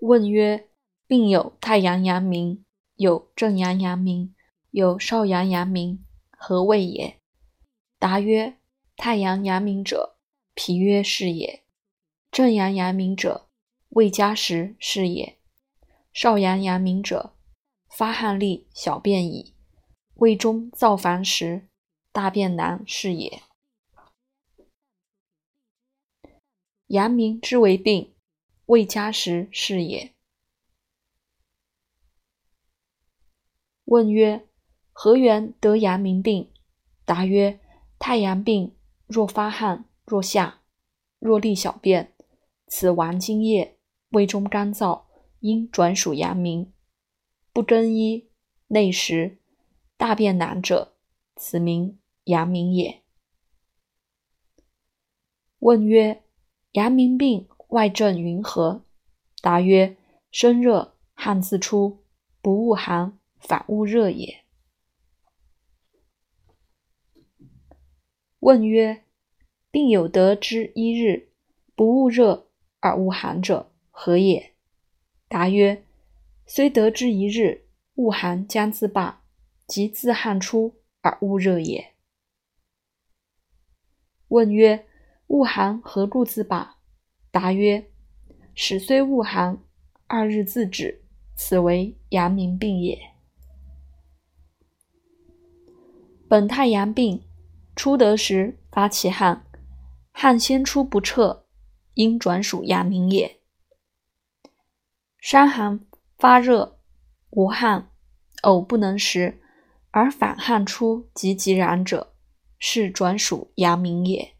问曰：病有太阳阳明，有正阳阳明，有少阳阳明，何谓也？答曰：太阳阳明者，脾约是也；正阳阳明者，胃加食是也；少阳阳明者，发汗利小便矣，胃中造烦时，大便难是也。阳明之为病，未加时是也。问曰：何缘得阳明病？答曰：太阳病若发汗，若下，若利小便，此亡津液，胃中干燥，应转属阳明。不更衣，内食，大便难者，此名阳明也。问曰：阳明病外症云何？答曰：身热，汗自出，不恶寒。反恶热也。问曰：病有得之一日，不恶热而恶寒者，何也？答曰：虽得之一日，恶寒将自罢，即自汗出而恶热也。问曰：恶寒何故自罢？答曰：始虽恶寒，二日自止，此为阳明病也。本太阳病，初得时发其汗，汗先出不彻，应转属阳明也。伤寒发热，无汗，呕不能食，而反汗出及即然者，是转属阳明也。